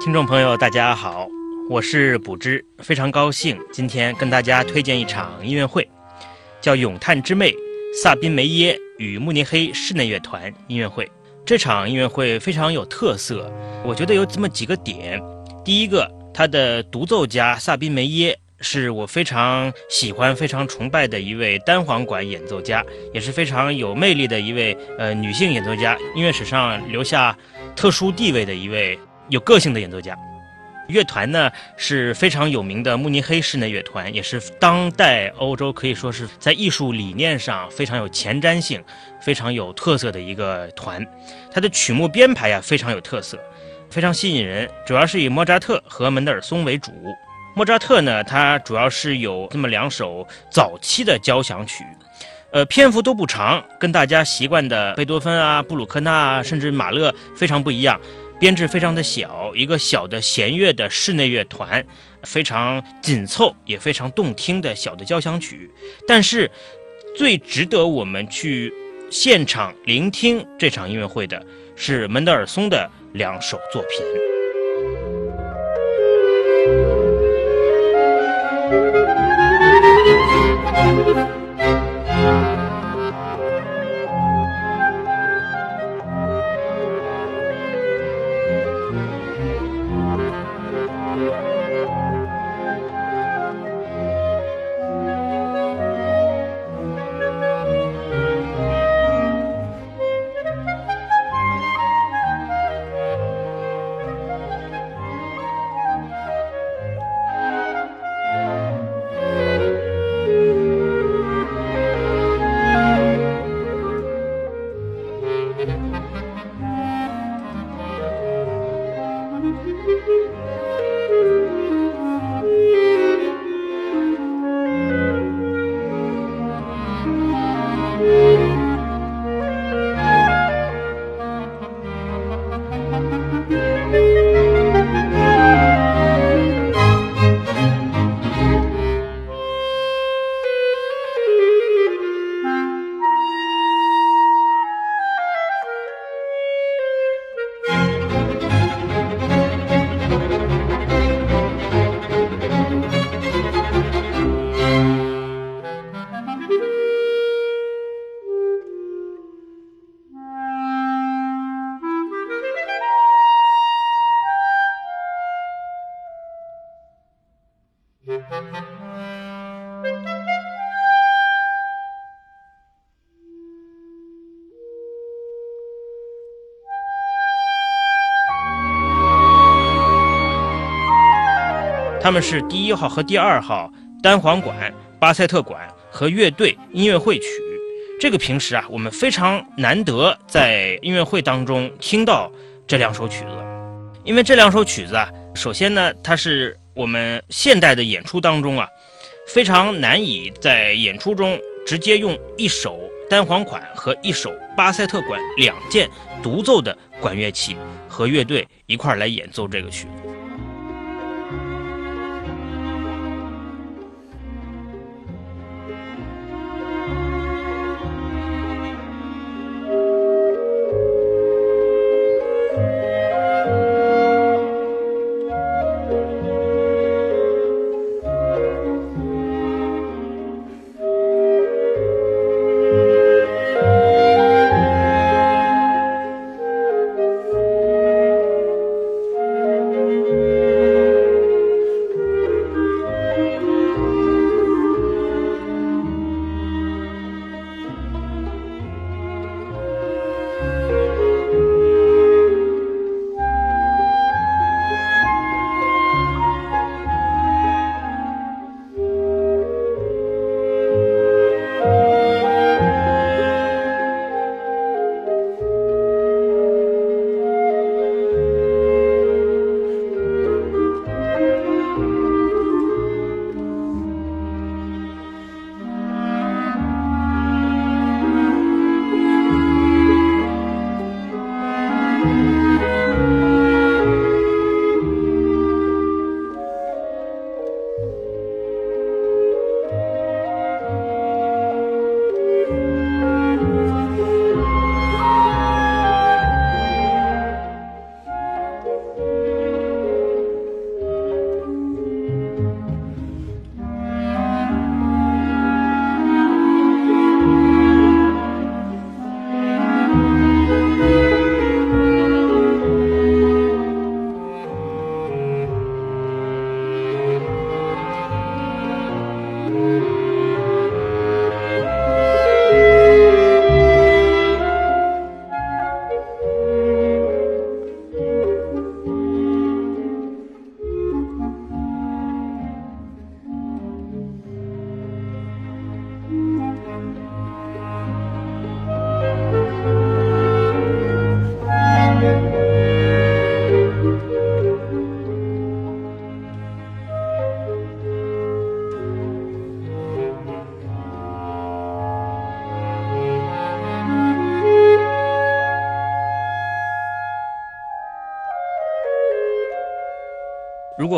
听众朋友，大家好，我是卜之，非常高兴今天跟大家推荐一场音乐会，叫《咏叹之魅》萨宾梅耶与慕尼黑室内乐团音乐会。这场音乐会非常有特色，我觉得有这么几个点。第一个，他的独奏家萨宾梅耶是我非常喜欢、非常崇拜的一位单簧管演奏家，也是非常有魅力的一位呃女性演奏家，音乐史上留下特殊地位的一位。有个性的演奏家，乐团呢是非常有名的慕尼黑室内乐团，也是当代欧洲可以说是在艺术理念上非常有前瞻性、非常有特色的一个团。它的曲目编排呀非常有特色，非常吸引人，主要是以莫扎特和门德尔松为主。莫扎特呢，他主要是有这么两首早期的交响曲，呃，篇幅都不长，跟大家习惯的贝多芬啊、布鲁克纳啊，甚至马勒非常不一样。编制非常的小，一个小的弦乐的室内乐团，非常紧凑也非常动听的小的交响曲。但是，最值得我们去现场聆听这场音乐会的是门德尔松的两首作品。他们是第一号和第二号单簧管、巴塞特管和乐队音乐会曲。这个平时啊，我们非常难得在音乐会当中听到这两首曲子，因为这两首曲子啊，首先呢，它是我们现代的演出当中啊，非常难以在演出中直接用一首单簧管和一首巴塞特管两件独奏的管乐器和乐队一块来演奏这个曲子。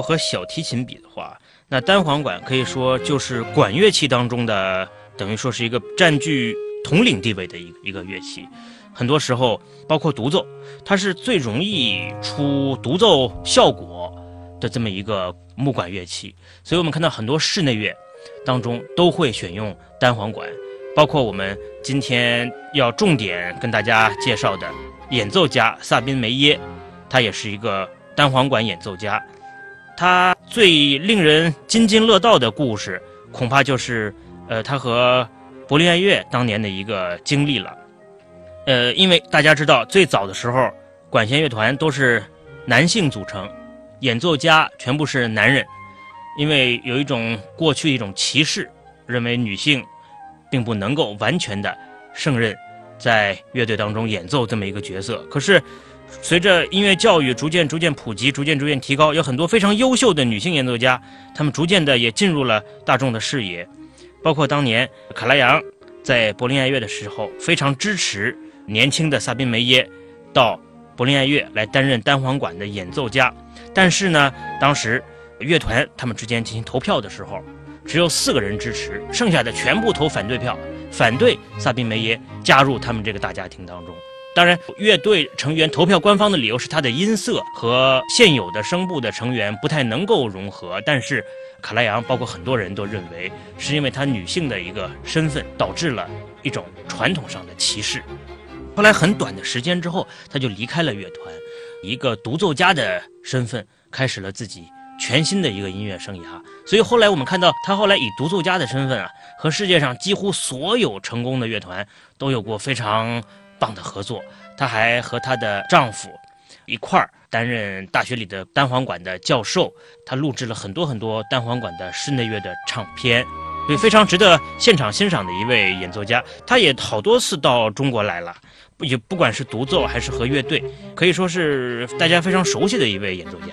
和小提琴比的话，那单簧管可以说就是管乐器当中的，等于说是一个占据统领地位的一一个乐器。很多时候，包括独奏，它是最容易出独奏效果的这么一个木管乐器。所以我们看到很多室内乐当中都会选用单簧管，包括我们今天要重点跟大家介绍的演奏家萨宾梅耶，他也是一个单簧管演奏家。他最令人津津乐道的故事，恐怕就是，呃，他和柏林爱乐当年的一个经历了。呃，因为大家知道，最早的时候，管弦乐团都是男性组成，演奏家全部是男人，因为有一种过去一种歧视，认为女性并不能够完全的胜任在乐队当中演奏这么一个角色。可是，随着音乐教育逐渐逐渐普及，逐渐逐渐提高，有很多非常优秀的女性演奏家，她们逐渐的也进入了大众的视野。包括当年卡拉扬在柏林爱乐的时候，非常支持。年轻的萨宾梅耶到柏林爱乐来担任单簧管的演奏家，但是呢，当时乐团他们之间进行投票的时候，只有四个人支持，剩下的全部投反对票，反对萨宾梅耶加入他们这个大家庭当中。当然，乐队成员投票官方的理由是他的音色和现有的声部的成员不太能够融合，但是卡拉扬包括很多人都认为是因为他女性的一个身份导致了一种传统上的歧视。后来很短的时间之后，他就离开了乐团，一个独奏家的身份，开始了自己全新的一个音乐生涯。所以后来我们看到，他后来以独奏家的身份啊，和世界上几乎所有成功的乐团都有过非常棒的合作。她还和她的丈夫一块儿担任大学里的单簧管的教授，她录制了很多很多单簧管的室内乐的唱片。所以非常值得现场欣赏的一位演奏家，他也好多次到中国来了，也不管是独奏还是和乐队，可以说是大家非常熟悉的一位演奏家。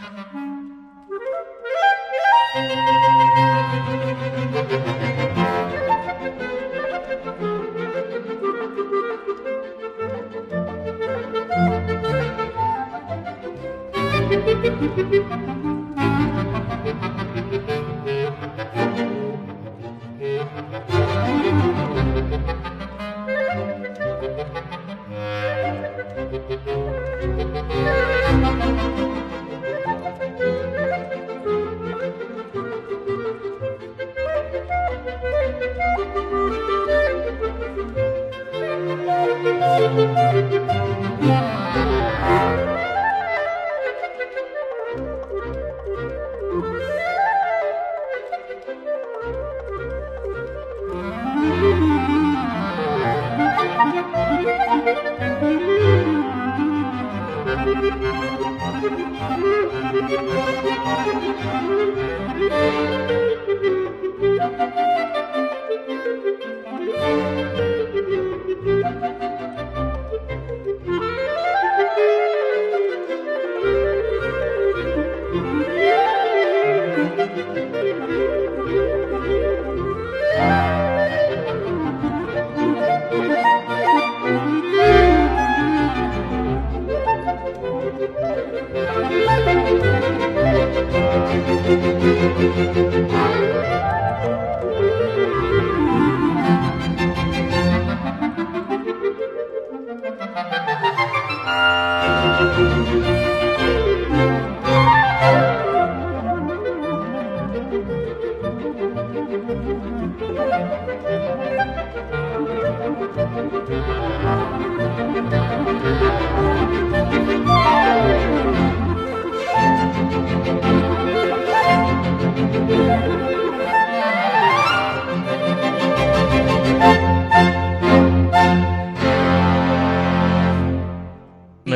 Música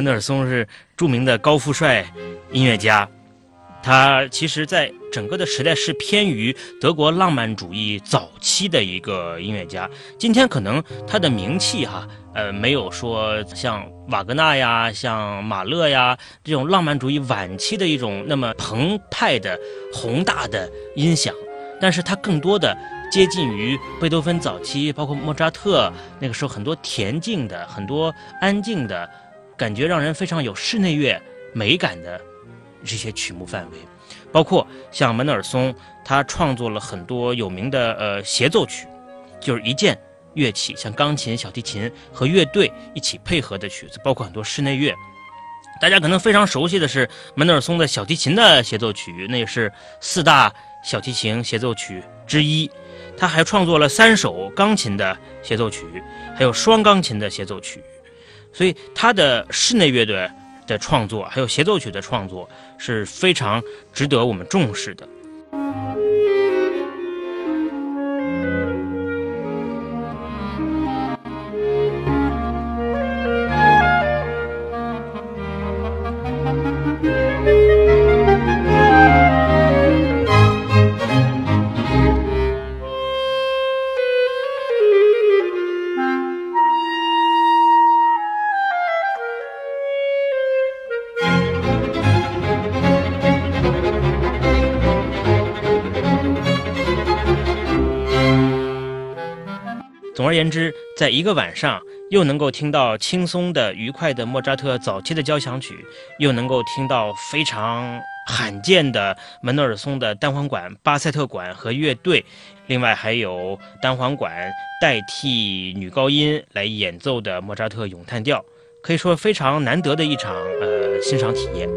门德尔松是著名的高富帅音乐家，他其实在整个的时代是偏于德国浪漫主义早期的一个音乐家。今天可能他的名气哈，呃，没有说像瓦格纳呀、像马勒呀这种浪漫主义晚期的一种那么澎湃的宏大的音响，但是他更多的接近于贝多芬早期，包括莫扎特那个时候很多恬静的、很多安静的。感觉让人非常有室内乐美感的这些曲目范围，包括像门德尔松，他创作了很多有名的呃协奏曲，就是一件乐器，像钢琴、小提琴和乐队一起配合的曲子，包括很多室内乐。大家可能非常熟悉的是门德尔松的小提琴的协奏曲，那也是四大小提琴协奏曲之一。他还创作了三首钢琴的协奏曲，还有双钢琴的协奏曲。所以他的室内乐队的创作，还有协奏曲的创作是非常值得我们重视的。总而言之，在一个晚上，又能够听到轻松的、愉快的莫扎特早期的交响曲，又能够听到非常罕见的门德尔松的单簧管、巴塞特管和乐队，另外还有单簧管代替女高音来演奏的莫扎特咏叹调，可以说非常难得的一场呃欣赏体验。